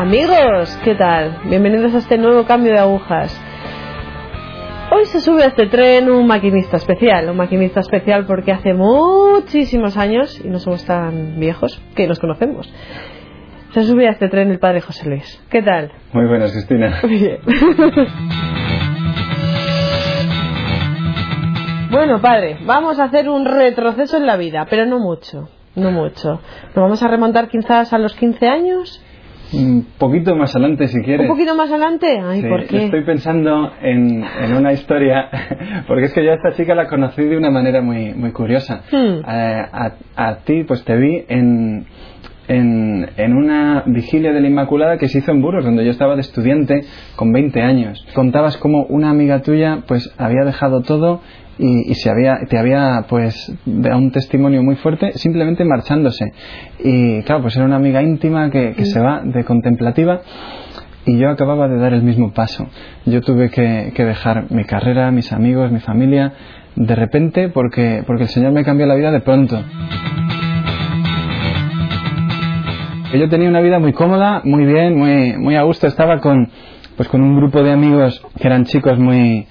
Amigos, ¿qué tal? Bienvenidos a este nuevo cambio de agujas. Hoy se sube a este tren un maquinista especial, un maquinista especial porque hace muchísimos años, y no somos tan viejos, que nos conocemos. Se sube a este tren el padre José Luis. ¿Qué tal? Muy buenas, Cristina. Bien. bueno, padre, vamos a hacer un retroceso en la vida, pero no mucho, no mucho. Nos vamos a remontar quizás a los 15 años. Un poquito más adelante, si quieres. ¿Un poquito más adelante? Ay, Sí, ¿por qué? Estoy pensando en, en una historia, porque es que yo a esta chica la conocí de una manera muy, muy curiosa. Hmm. Eh, a, a ti, pues te vi en, en, en una vigilia de la Inmaculada que se hizo en Burgos, donde yo estaba de estudiante con 20 años. Contabas cómo una amiga tuya, pues había dejado todo y, y se había, te había pues dado un testimonio muy fuerte simplemente marchándose. Y claro, pues era una amiga íntima que, que se va de contemplativa y yo acababa de dar el mismo paso. Yo tuve que, que dejar mi carrera, mis amigos, mi familia, de repente porque, porque el Señor me cambió la vida de pronto. Yo tenía una vida muy cómoda, muy bien, muy, muy a gusto. Estaba con, pues con un grupo de amigos que eran chicos muy,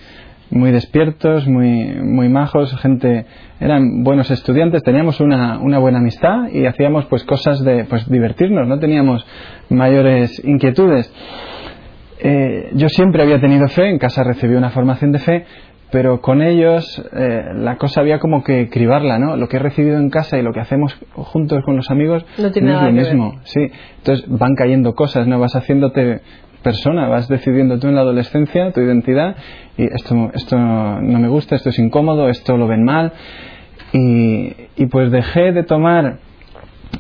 muy despiertos, muy, muy majos, gente, eran buenos estudiantes, teníamos una, una buena amistad y hacíamos pues cosas de pues divertirnos, no teníamos mayores inquietudes. Eh, yo siempre había tenido fe, en casa recibí una formación de fe, pero con ellos eh, la cosa había como que cribarla, ¿no? Lo que he recibido en casa y lo que hacemos juntos con los amigos No tiene es nada lo mismo, sí. Entonces van cayendo cosas, ¿no? Vas haciéndote persona, vas decidiendo tú en la adolescencia tu identidad y esto, esto no me gusta, esto es incómodo, esto lo ven mal y, y pues dejé de tomar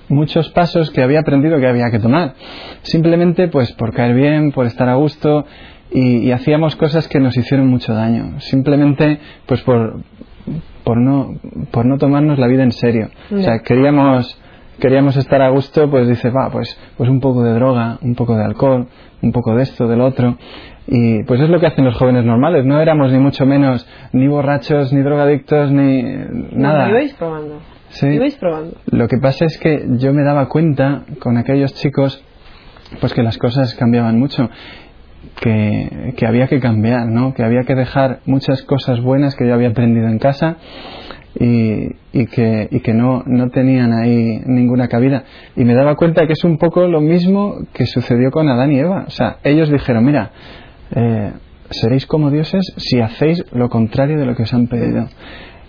muchos pasos que había aprendido que había que tomar. Simplemente pues por caer bien, por estar a gusto y, y hacíamos cosas que nos hicieron mucho daño. Simplemente pues por, por, no, por no tomarnos la vida en serio. O sea, queríamos, queríamos estar a gusto, pues dice, va, pues, pues un poco de droga, un poco de alcohol, un poco de esto, del otro. Y pues es lo que hacen los jóvenes normales. No éramos ni mucho menos ni borrachos, ni drogadictos, ni nada. No, ibais probando. Sí. Ibais probando. Lo que pasa es que yo me daba cuenta con aquellos chicos pues que las cosas cambiaban mucho, que, que había que cambiar, ¿no? que había que dejar muchas cosas buenas que yo había aprendido en casa y, y que, y que no, no tenían ahí ninguna cabida. Y me daba cuenta que es un poco lo mismo que sucedió con Adán y Eva. O sea, ellos dijeron, mira, eh, seréis como dioses si hacéis lo contrario de lo que os han pedido.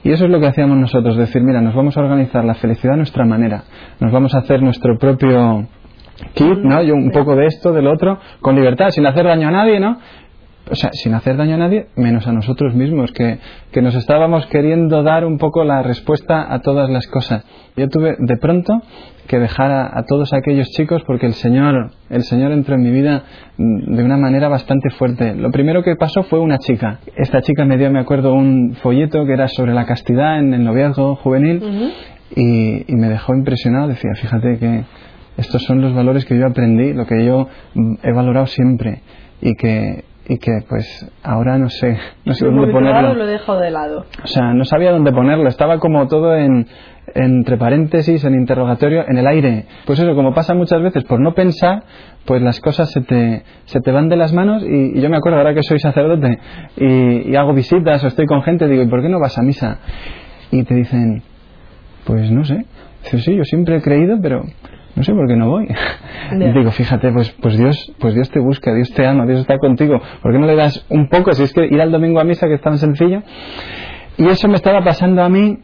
Y eso es lo que hacíamos nosotros, decir, mira, nos vamos a organizar la felicidad a nuestra manera, nos vamos a hacer nuestro propio kit, ¿no? Y un poco de esto, del otro, con libertad, sin hacer daño a nadie, ¿no? O sea, sin hacer daño a nadie, menos a nosotros mismos, que, que nos estábamos queriendo dar un poco la respuesta a todas las cosas. Yo tuve de pronto que dejar a, a todos aquellos chicos porque el Señor, el Señor entró en mi vida mm, de una manera bastante fuerte. Lo primero que pasó fue una chica. Esta chica me dio, me acuerdo, un folleto que era sobre la castidad en el noviazgo juvenil y, y me dejó impresionado. Decía, fíjate que estos son los valores que yo aprendí, lo que yo mm, he valorado siempre y que, y que pues ahora no sé, no sé dónde ponerlo. lo he dejado de lado. O sea, no sabía dónde ponerlo, estaba como todo en entre paréntesis, en interrogatorio, en el aire. Pues eso, como pasa muchas veces, por no pensar, pues las cosas se te, se te van de las manos y, y yo me acuerdo ahora que soy sacerdote y, y hago visitas o estoy con gente, digo, ¿y por qué no vas a misa? Y te dicen, pues no sé. Dice, sí, yo siempre he creído, pero no sé por qué no voy. Y digo, fíjate, pues, pues Dios, pues Dios te busca, Dios te ama, Dios está contigo. ¿Por qué no le das un poco? Si es que ir al domingo a misa, que es tan sencillo. Y eso me estaba pasando a mí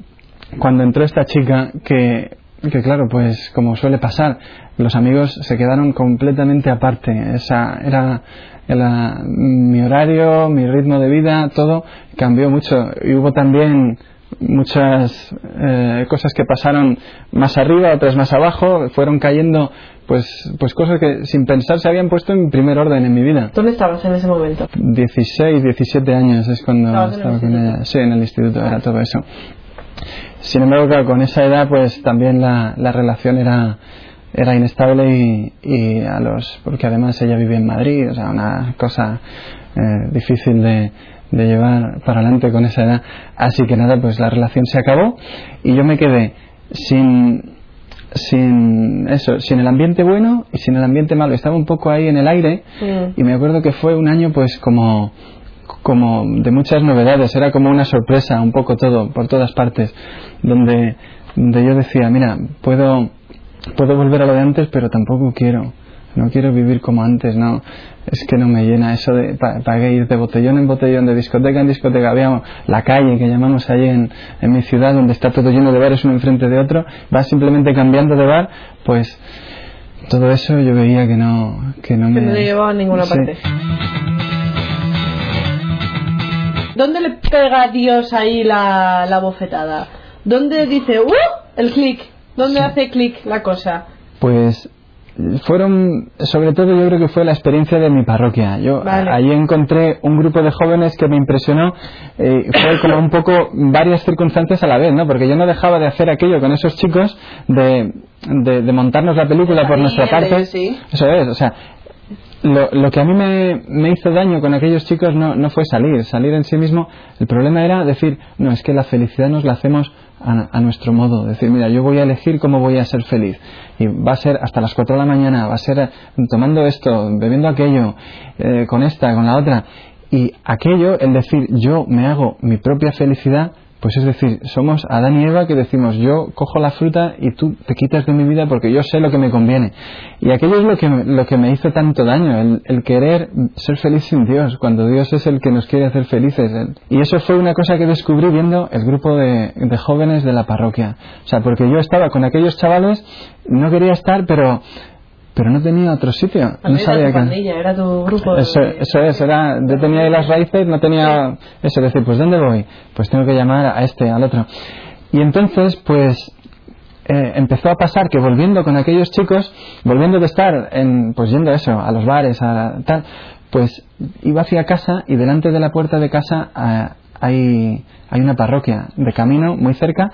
cuando entró esta chica que, que claro, pues como suele pasar, los amigos se quedaron completamente aparte. Esa era, era mi horario, mi ritmo de vida, todo cambió mucho. Y hubo también muchas eh, cosas que pasaron más arriba, otras más abajo, fueron cayendo pues, pues cosas que sin pensar se habían puesto en primer orden en mi vida. ¿Dónde estabas en ese momento? 16, 17 años es cuando estaba con ella. Sí, en el instituto era todo eso. Sin embargo, claro, con esa edad, pues también la, la relación era, era inestable y, y a los, porque además ella vivía en Madrid, o sea, una cosa eh, difícil de, de llevar para adelante con esa edad. Así que nada, pues la relación se acabó y yo me quedé sin, sin eso, sin el ambiente bueno y sin el ambiente malo. Estaba un poco ahí en el aire Mm. y me acuerdo que fue un año pues como como de muchas novedades, era como una sorpresa, un poco todo, por todas partes, donde, donde yo decía, mira, puedo, puedo volver a lo de antes, pero tampoco quiero, no quiero vivir como antes, no, es que no me llena eso de, para ir de botellón en botellón, de discoteca en discoteca, había la calle que llamamos allí en, en mi ciudad, donde está todo lleno de bares uno enfrente de otro, vas simplemente cambiando de bar, pues todo eso yo veía que no, que no Que me... no llevaba a ninguna Sí. parte. ¿Dónde le pega Dios ahí la, la bofetada? ¿Dónde dice, ¡uh! El clic. ¿Dónde hace clic la cosa? Pues fueron, sobre todo yo creo que fue la experiencia de mi parroquia. Yo Vale. allí encontré un grupo de jóvenes que me impresionó. eh, fue como un poco varias circunstancias a la vez, ¿no? Porque yo no dejaba de hacer aquello con esos chicos de, de, de montarnos la película por nuestra parte. sí. Eso es, o sea, lo, lo que a mí me, hizo daño con aquellos chicos no, no fue salir, salir en sí mismo. El problema era decir, no, es que la felicidad nos la hacemos a, a nuestro modo. Decir, mira, yo voy a elegir cómo voy a ser feliz. Y va a ser hasta las 4 de la mañana, va a ser eh, tomando esto, bebiendo aquello, eh, con esta, con la otra. Y aquello, el decir, yo me hago mi propia felicidad, pues es decir, somos Adán y Eva que decimos, yo cojo la fruta y tú te quitas de mi vida porque yo sé lo que me conviene. Y aquello es lo que, lo que me hizo tanto daño, el, el querer ser feliz sin Dios, cuando Dios es el que nos quiere hacer felices. Y eso fue una cosa que descubrí viendo el grupo de, de jóvenes de la parroquia. O sea, porque yo estaba con aquellos chavales, no quería estar, pero, pero no tenía otro sitio. No También era sabía tu que... era tu grupo. de- Eso, eso es, era, yo tenía ahí las raíces, no tenía eso, decir, pues ¿dónde voy? Pues tengo que llamar a este, al otro. Y entonces, pues eh, empezó a pasar que volviendo con aquellos chicos, volviendo de estar en, pues yendo a eso, a los bares, a tal, pues iba hacia casa y delante de la puerta de casa ah, hay, hay una parroquia de camino muy cerca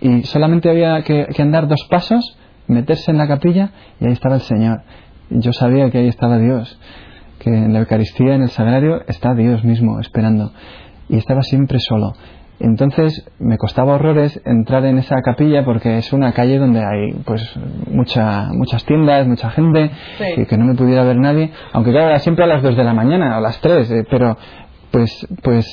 y solamente había que, que andar dos pasos, meterse en la capilla y ahí estaba el Señor. Yo sabía que ahí estaba Dios, que en la Eucaristía, en el Sagrario, está Dios mismo esperando. Y estaba siempre solo. Entonces me costaba horrores entrar en esa capilla porque es una calle donde hay pues mucha, muchas tiendas, mucha gente Sí. y que no me pudiera ver nadie. Aunque claro, era siempre a las 2 de la mañana o a las 3, eh, pero pues, pues,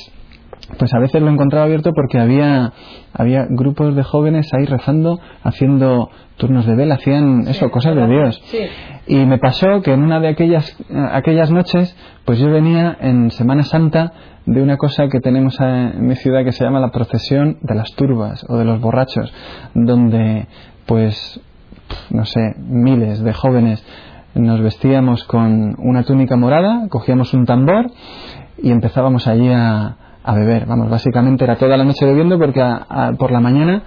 pues a veces lo encontraba abierto porque había, había grupos de jóvenes ahí rezando, haciendo turnos de vela, hacían eso, cosas de Dios. Sí. Y me pasó que en una de aquellas, aquellas noches, pues yo venía en Semana Santa de una cosa que tenemos en mi ciudad que se llama la procesión de las turbas o de los borrachos, donde pues, no sé, miles de jóvenes nos vestíamos con una túnica morada, cogíamos un tambor y empezábamos allí a, a beber. Vamos, básicamente era toda la noche bebiendo porque a- por la mañana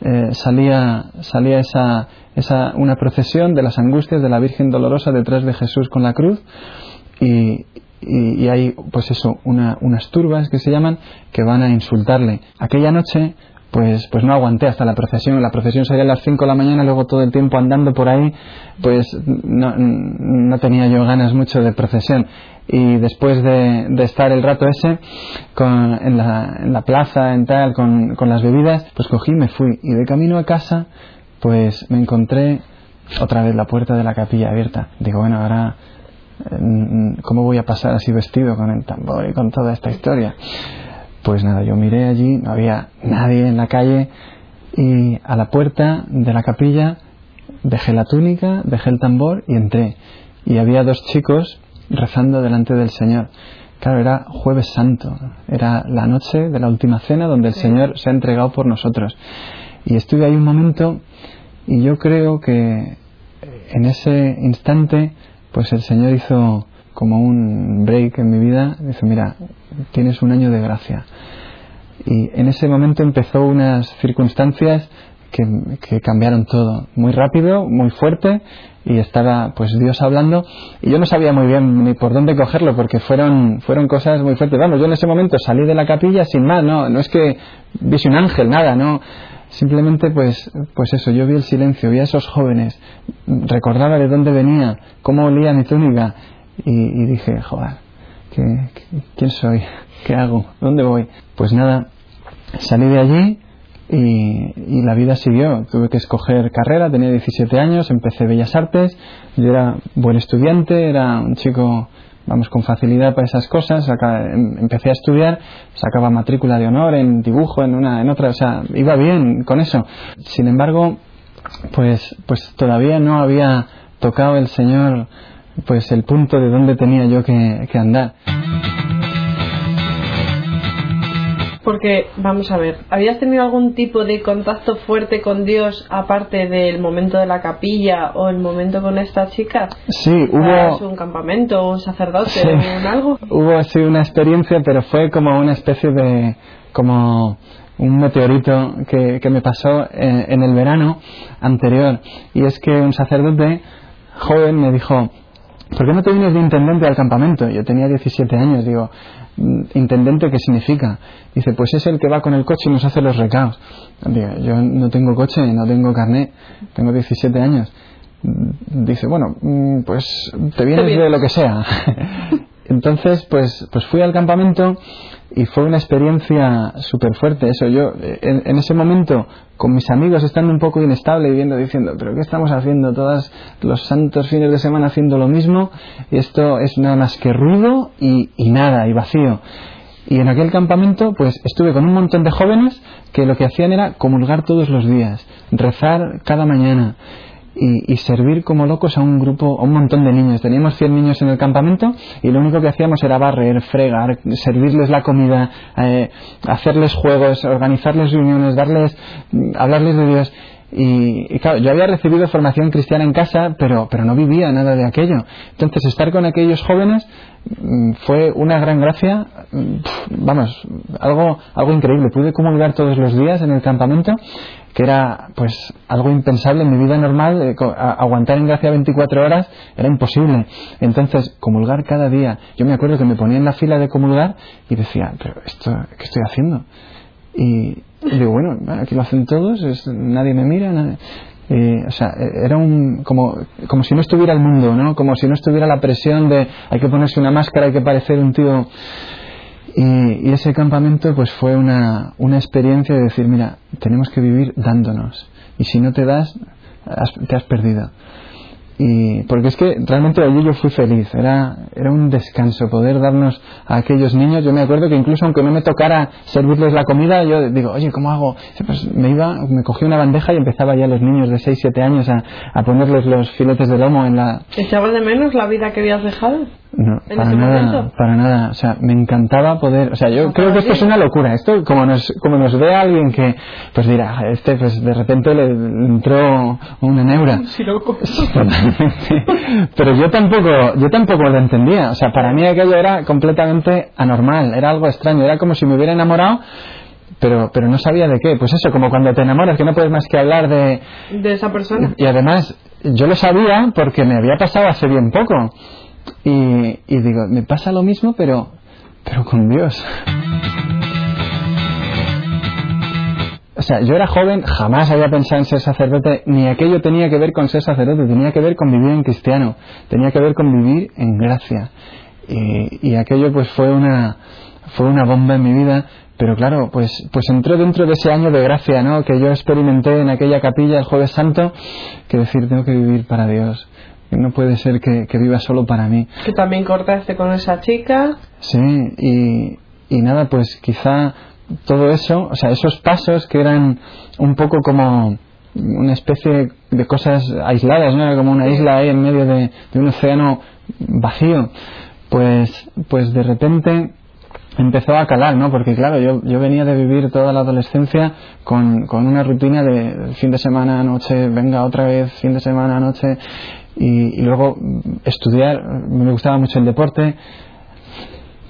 eh, salía, salía esa, esa, una procesión de las angustias de la Virgen Dolorosa detrás de Jesús con la cruz y, y, y hay pues eso, una, unas turbas que se llaman que van a insultarle. Aquella noche pues, pues no aguanté hasta la procesión. La procesión salía a las 5 de la mañana, luego todo el tiempo andando por ahí, pues no, no tenía yo ganas mucho de procesión. Y después de, estar el rato ese con, en, la, plaza, en tal, con, con las bebidas, pues cogí y me fui. Y de camino a casa, pues me encontré otra vez la puerta de la capilla abierta. Digo, bueno, ahora, eh, ¿cómo voy a pasar así vestido con el tambor y con toda esta historia? Pues nada, yo miré allí, no había nadie en la calle y a la puerta de la capilla dejé la túnica, dejé el tambor y entré. Y había dos chicos rezando delante del Señor. Claro, era jueves santo, era la noche de la última cena donde el Señor se ha entregado por nosotros. Y estuve ahí un momento y yo creo que en ese instante pues el Señor hizo como un break en mi vida, dice, mira, tienes un año de gracia. Y en ese momento empezó unas circunstancias que, cambiaron todo, muy rápido, muy fuerte, y estaba pues Dios hablando, y yo no sabía muy bien ni por dónde cogerlo, porque fueron, fueron cosas muy fuertes. Vamos, yo en ese momento salí de la capilla sin más, no, no es que viese un ángel, nada, no. Simplemente pues, pues eso, yo vi el silencio, vi a esos jóvenes, recordaba de dónde venía, cómo olía mi túnica, y, y dije, joder, ¿qué, ¿quién soy? ¿Qué hago? ¿Dónde voy? Pues nada, salí de allí, y, la vida siguió. Tuve que escoger carrera, tenía 17 años, empecé Bellas Artes, yo era buen estudiante, era un chico, vamos, con facilidad para esas cosas, em, empecé a estudiar, sacaba matrícula de honor en dibujo, en una, en otra, o sea, iba bien con eso. Sin embargo, pues, pues todavía no había tocado el Señor pues el punto de donde tenía yo que andar. Porque, vamos a ver, ¿habías tenido algún tipo de contacto fuerte con Dios aparte del momento de la capilla o el momento con esta chica? Sí, hubo... un campamento, un sacerdote, un algo? Hubo así una experiencia, pero fue como una especie de... como un meteorito que, que me pasó en, en el verano anterior. Y es que un sacerdote joven me dijo, ¿por qué no te vienes de intendente al campamento? Yo tenía 17 años, digo, Mm, intendente, ¿qué significa? Dice, pues es el que va con el coche y nos hace los recados. yo no tengo coche, no tengo carnet, tengo 17 años. Mm, dice, bueno, mm, pues te vienes de lo que sea. Entonces, pues, pues fui al campamento y fue una experiencia súper fuerte eso yo en, ese momento con mis amigos estando un poco inestable y viendo diciendo pero qué estamos haciendo todos los santos fines de semana haciendo lo mismo y esto es nada más que ruido y nada y vacío y en aquel campamento pues estuve con un montón de jóvenes que lo que hacían era comulgar todos los días rezar cada mañana y, servir como locos a un grupo, a un montón de niños. Teníamos 100 niños en el campamento y lo único que hacíamos era barrer, fregar, servirles la comida, eh, hacerles juegos, organizarles reuniones, darles, mm, hablarles de Dios. Y, claro, yo había recibido formación cristiana en casa, pero, pero no vivía nada de aquello. Entonces, estar con aquellos jóvenes mm, fue una gran gracia, mm, vamos, algo, algo increíble. Pude comulgar todos los días en el campamento que era pues algo impensable en mi vida normal, eh, aguantar en gracia 24 horas era imposible. Entonces, comulgar cada día, yo me acuerdo que me ponía en la fila de comulgar y decía, pero esto, ¿qué estoy haciendo? Y, digo, bueno, aquí lo hacen todos, nadie me mira, o sea, e, era un, como, como si no estuviera el mundo, ¿no? Como si no estuviera la presión de hay que ponerse una máscara, hay que parecer un tío y, ese campamento pues fue una, una experiencia de decir, mira, tenemos que vivir dándonos. Y si no te das, te has perdido. Y porque es que realmente allí yo fui feliz, era, era un descanso poder darnos a aquellos niños. Yo me acuerdo que incluso aunque no me tocara servirles la comida, yo digo, oye, ¿cómo hago? Pues me iba, me cogí una bandeja y empezaba ya los niños de 6, 7 años a, a ponerles los filetes de lomo en la... ¿Echabas de menos la vida que habías dejado? No, para nada, para nada. O sea, me encantaba poder. O sea, yo creo que esto es una locura. Esto, como nos, como nos ve alguien que, pues dirá, este, pues de repente le entró una neura. Pero yo tampoco, yo tampoco lo entendía. O sea, para mí aquello era completamente anormal. Era algo extraño. Era como si me hubiera enamorado pero, pero no sabía de qué. Pues eso, como cuando te enamoras, que no puedes más que hablar de... De esa persona. Y además, yo lo sabía porque me había pasado hace bien poco. Y, digo, me pasa lo mismo, pero, pero con Dios. O sea, yo era joven, jamás había pensado en ser sacerdote, ni aquello tenía que ver con ser sacerdote, tenía que ver con vivir en cristiano, tenía que ver con vivir en gracia. Y, y aquello pues fue una, fue una bomba en mi vida, pero claro, pues, pues entró dentro de ese año de gracia, ¿no? Que yo experimenté en aquella capilla el jueves santo, que decir, tengo que vivir para Dios no puede ser que, viva solo para mí. Que también cortaste con esa chica. Sí, y, y nada, pues quizá todo eso, o sea, esos pasos que eran un poco como una especie de cosas aisladas, ¿no? como una isla ahí en medio de, un océano vacío, pues, pues de repente empezó a calar, ¿no? Porque claro, yo, yo venía de vivir toda la adolescencia con, con una rutina de fin de semana, noche, venga otra vez, fin de semana, noche, y, luego estudiar, me gustaba mucho el deporte,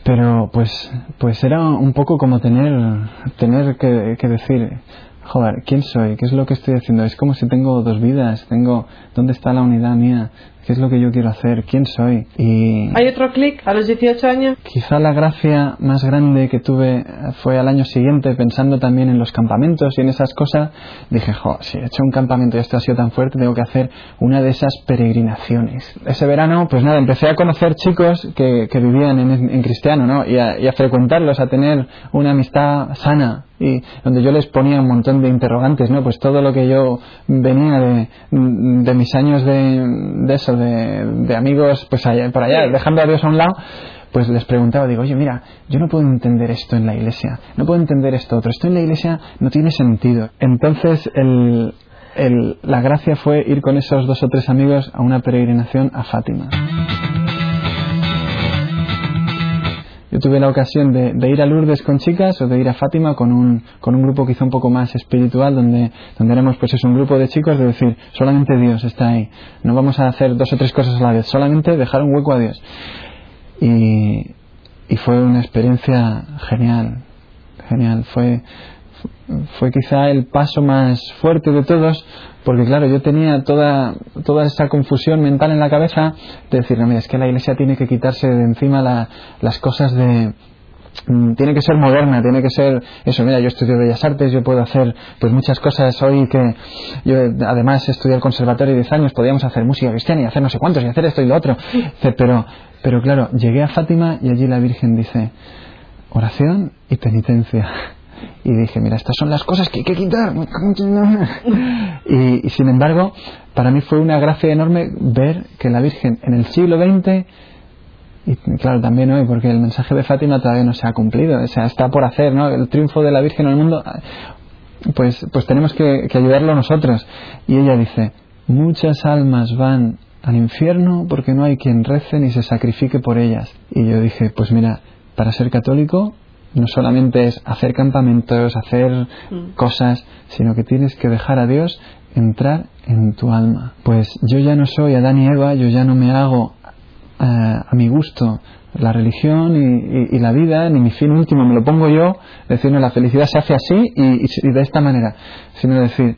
pero pues, pues era un poco como tener, tener que, que decir, joder, ¿quién soy? ¿Qué es lo que estoy haciendo? Es como si tengo dos vidas, tengo, ¿dónde está la unidad mía? ¿Qué es lo que yo quiero hacer? ¿Quién soy? Y ¿Hay otro clic a los 18 años? quizá la gracia más grande que tuve fue al año siguiente, pensando también en los campamentos y en esas cosas. Dije, jo, si he hecho un campamento y esto ha sido tan fuerte, tengo que hacer una de esas peregrinaciones. Ese verano, pues nada, empecé a conocer chicos que, que vivían en, en cristiano, ¿no? Y a, y a frecuentarlos, a tener una amistad sana, y donde yo les ponía un montón de interrogantes, ¿no? Pues todo lo que yo venía de, de mis años de, de eso, de, de amigos, pues allá, por allá, dejando a Dios a un lado, pues les preguntaba, digo, oye, mira, yo no puedo entender esto en la iglesia, no puedo entender esto otro, esto en la iglesia no tiene sentido. Entonces, el, el, la gracia fue ir con esos dos o tres amigos a una peregrinación a Fátima. Yo tuve la ocasión de, ir a Lourdes con chicas o de ir a Fátima con un, con un grupo quizá un poco más espiritual, donde, donde éramos pues es un grupo de chicos de decir, solamente Dios está ahí, no vamos a hacer dos o tres cosas a la vez, solamente dejar un hueco a Dios. Y, y fue una experiencia genial, genial, fue, fue quizá el paso más fuerte de todos, porque claro, yo tenía toda, toda esa confusión mental en la cabeza de decir, no, mira, es que la iglesia tiene que quitarse de encima la, las cosas de, tiene que ser moderna, tiene que ser eso, mira, yo estudio Bellas Artes, yo puedo hacer pues muchas cosas hoy que yo además estudié el conservatorio 10 años, podíamos hacer música cristiana y hacer no sé cuántos y hacer esto y lo otro, pero, pero claro, llegué a Fátima y allí la Virgen dice, oración y penitencia y dije, mira, estas son las cosas que hay que quitar. Y, sin embargo, para mí fue una gracia enorme ver que la Virgen en el siglo XX, y claro, también hoy, porque el mensaje de Fátima todavía no se ha cumplido, o sea, está por hacer, ¿no? El triunfo de la Virgen en el mundo, pues, pues tenemos que, que ayudarlo nosotros. Y ella dice, muchas almas van al infierno porque no hay quien rece ni se sacrifique por ellas. Y yo dije, pues mira, para ser católico no solamente es hacer campamentos, hacer mm. cosas, sino que tienes que dejar a Dios entrar en tu alma. Pues yo ya no soy Adán y Eva, yo ya no me hago uh, a mi gusto la religión y, y, y, la vida, ni mi fin último, me lo pongo yo, decir, no, la felicidad se hace así y, y de esta manera, sino decir,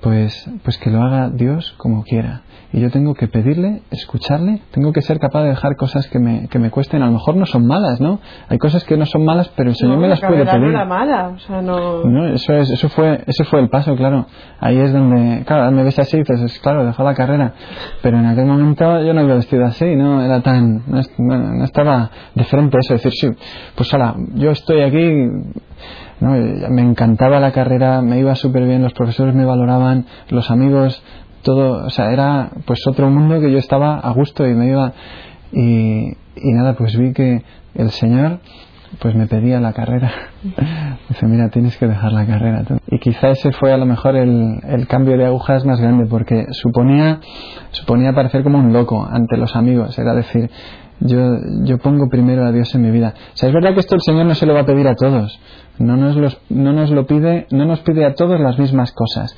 pues, pues que lo haga Dios como quiera y yo tengo que pedirle, escucharle, tengo que ser capaz de dejar cosas que me, que me cuesten, a lo mejor no son malas, ¿no? Hay cosas que no son malas, pero el Señor no, me las puede pedir. No era mala, o sea, no... no... eso es, eso fue, ese fue el paso, claro. Ahí es donde, claro, me ves así y dices, claro, dejó la carrera, pero en aquel momento yo no iba vestido así, no era tan, no, no estaba de frente a eso, decir, sí, pues hola, yo estoy aquí, ¿no? me encantaba la carrera, me iba súper bien, los profesores me valoraban, los amigos todo, o sea, era pues otro mundo que yo estaba a gusto y me iba y, y nada, pues vi que el Señor pues me pedía la carrera. Dice, mira, tienes que dejar la carrera. Y quizá ese fue a lo mejor el, el, cambio de agujas más grande, porque suponía, suponía parecer como un loco ante los amigos. Era decir, yo, yo pongo primero a Dios en mi vida. O sea, es verdad que esto el Señor no se lo va a pedir a todos. No nos, los, no nos lo pide, no nos pide a todos las mismas cosas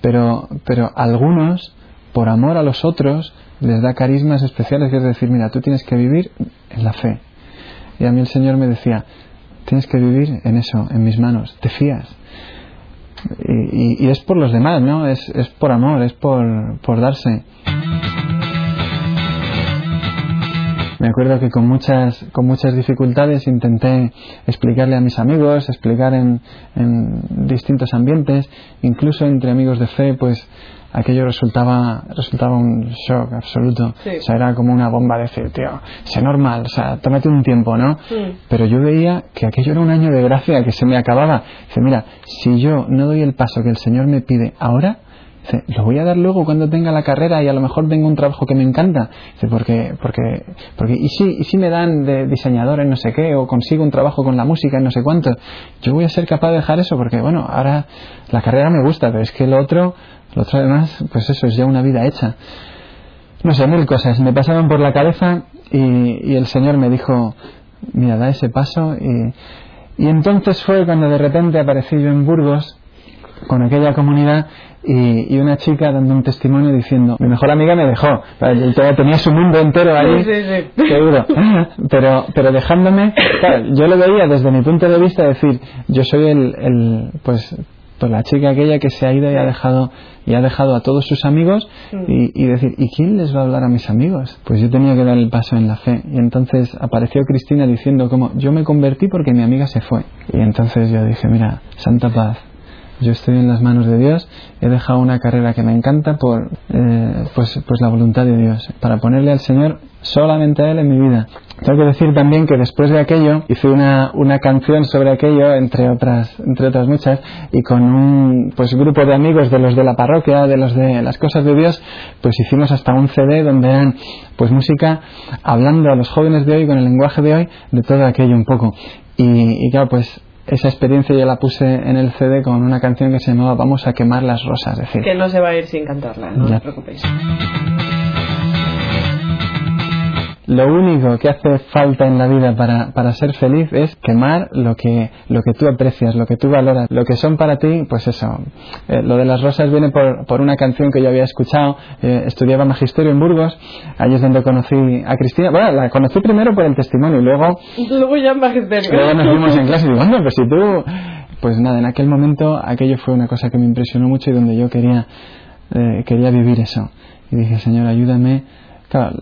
pero, pero algunos, por amor a los otros, les da carismas especiales, que es decir, mira, tú tienes que vivir en la fe. Y a mí el Señor me decía, tienes que vivir en eso, en mis manos, te fías. Y, y, y es por los demás, ¿no? Es, es por amor, es por, por darse. Me acuerdo que con muchas, con muchas dificultades intenté explicarle a mis amigos, explicar en, en distintos ambientes, incluso entre amigos de fe, pues aquello resultaba, resultaba un shock absoluto. Sí. O sea, era como una bomba de decir, tío, sé normal, o sea, tómate un tiempo, ¿no? Sí. Pero yo veía que aquello era un año de gracia que se me acababa. Dice, mira, si yo no doy el paso que el Señor me pide ahora, Lo voy a dar luego cuando tenga la carrera y a lo mejor tengo un trabajo que me encanta. Porque, porque, porque, y si, y si me dan de diseñador en no sé qué, o consigo un trabajo con la música en no sé cuánto, yo voy a ser capaz de dejar eso porque, bueno, ahora la carrera me gusta, pero es que lo otro, lo otro además, pues eso es ya una vida hecha. No sé, mil cosas me pasaban por la cabeza y, y el Señor me dijo, mira, da ese paso y, y entonces fue cuando de repente aparecí yo en Burgos con aquella comunidad y, y, una chica dando un testimonio diciendo mi mejor amiga me dejó tenía su mundo entero ahí sí, sí, sí. seguro pero pero dejándome claro, yo lo veía desde mi punto de vista decir yo soy el, el pues pues la chica aquella que se ha ido y ha dejado y ha dejado a todos sus amigos Mm. y, y decir ¿y quién les va a hablar a mis amigos? Pues yo tenía que dar el paso en la fe y entonces apareció Cristina diciendo como yo me convertí porque mi amiga se fue y entonces yo dije mira Santa Paz yo estoy en las manos de Dios, he dejado una carrera que me encanta por eh, pues, pues la voluntad de Dios, para ponerle al Señor solamente a Él en mi vida. Tengo que decir también que después de aquello hice una, una canción sobre aquello, entre otras, entre otras muchas, y con un pues, grupo de amigos de los de la parroquia, de los de las cosas de Dios, pues hicimos hasta un CD donde eran pues música hablando a los jóvenes de hoy con el lenguaje de hoy de todo aquello un poco. Y, y claro, pues esa experiencia yo la puse en el CD con una canción que se llamaba Vamos a quemar las rosas. Es decir, Que no se va a ir sin cantarla, no Ya. os preocupéis. Lo único que hace falta en la vida para, para ser feliz es quemar lo que, lo que tú aprecias, lo que tú valoras, lo que son para ti, pues eso. Eh, lo de las rosas viene por, por una canción que yo había escuchado. Eh, estudiaba magisterio en Burgos, ahí es donde conocí a Cristina. Bueno, la conocí primero por el testimonio y luego Luego ya en magisterio. Luego nos vimos en clase y digo, anda, pues si tú... Pues nada, en aquel momento aquello fue una cosa que me impresionó mucho y donde yo quería, eh, quería vivir eso. Y dije, Señor, ayúdame. Claro,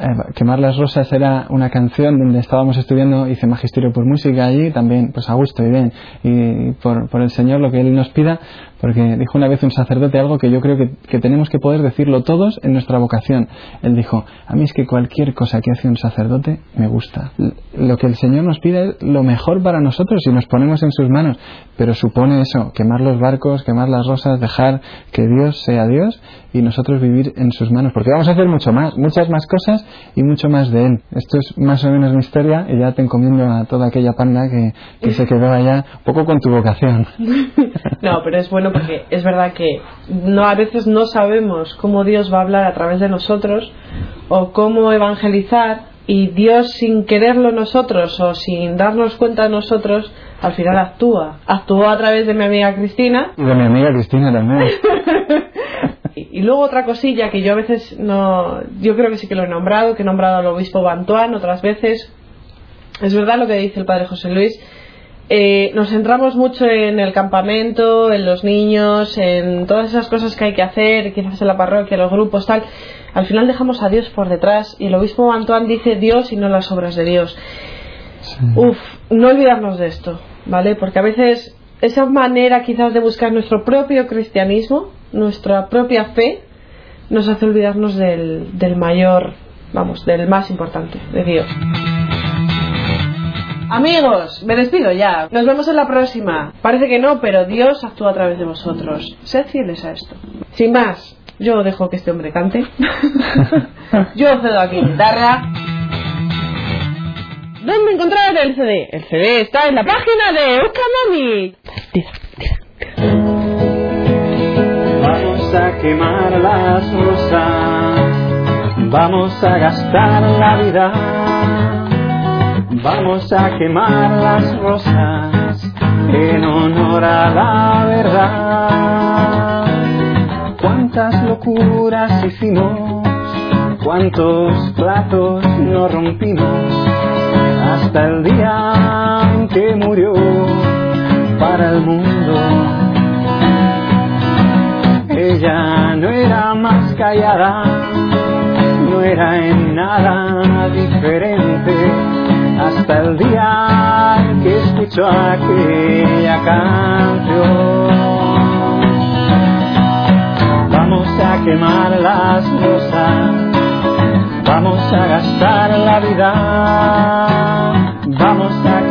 eh, Quemar las Rosas era una canción donde estábamos estudiando, hice magisterio por música allí, también pues a gusto y bien, y por, por el Señor lo que Él nos pida, porque dijo una vez un sacerdote algo que yo creo que, que tenemos que poder decirlo todos en nuestra vocación. Él dijo, a mí es que cualquier cosa que hace un sacerdote me gusta. Lo que el Señor nos pide es lo mejor para nosotros si nos ponemos en sus manos, pero supone eso, quemar los barcos, quemar las rosas, dejar que Dios sea Dios y nosotros vivir en sus manos, porque vamos a hacer mucho más, muchas más cosas y mucho más de Él. Esto es más o menos mi historia y ya te encomiendo a toda aquella panda que, que se quedó allá, un poco con tu vocación. No, pero es bueno porque es verdad que no a veces no sabemos cómo Dios va a hablar a través de nosotros o cómo evangelizar y Dios sin quererlo nosotros o sin darnos cuenta nosotros al final actúa. Actuó a través de mi amiga Cristina Y de mi amiga Cristina también. y, y luego otra cosilla que yo a veces no, yo creo que sí que lo he nombrado, que he nombrado al obispo Bantuán otras veces. Es verdad lo que dice el padre José Luis. Eh, nos centramos mucho en el campamento, en los niños, en todas esas cosas que hay que hacer, quizás en la parroquia, los grupos, tal. Al final dejamos a Dios por detrás y el obispo Bantuán dice Dios y no las obras de Dios. Uf, no olvidarnos de esto, ¿vale? Porque a veces esa manera quizás de buscar nuestro propio cristianismo, nuestra propia fe, nos hace olvidarnos del, del mayor, vamos, del más importante, de Dios. Amigos, me despido ya. Nos vemos en la próxima. Parece que no, pero Dios actúa a través de vosotros. Sed fieles a esto. Sin más, yo dejo que este hombre cante. yo cedo aquí guitarra. ¿Dónde encontrar el CD? El CD está en la página de Eucanami. Tira, tira. Vamos a quemar las rosas, vamos a gastar la vida, vamos a quemar las rosas en honor a la verdad. Cuántas locuras hicimos, cuántos platos no rompimos, hasta el día que murió para el mundo. Ella no era más callada, no era en nada diferente, hasta el día en que escuchó aquella canción. Vamos a quemar las rosas, vamos a gastar la vida, vamos a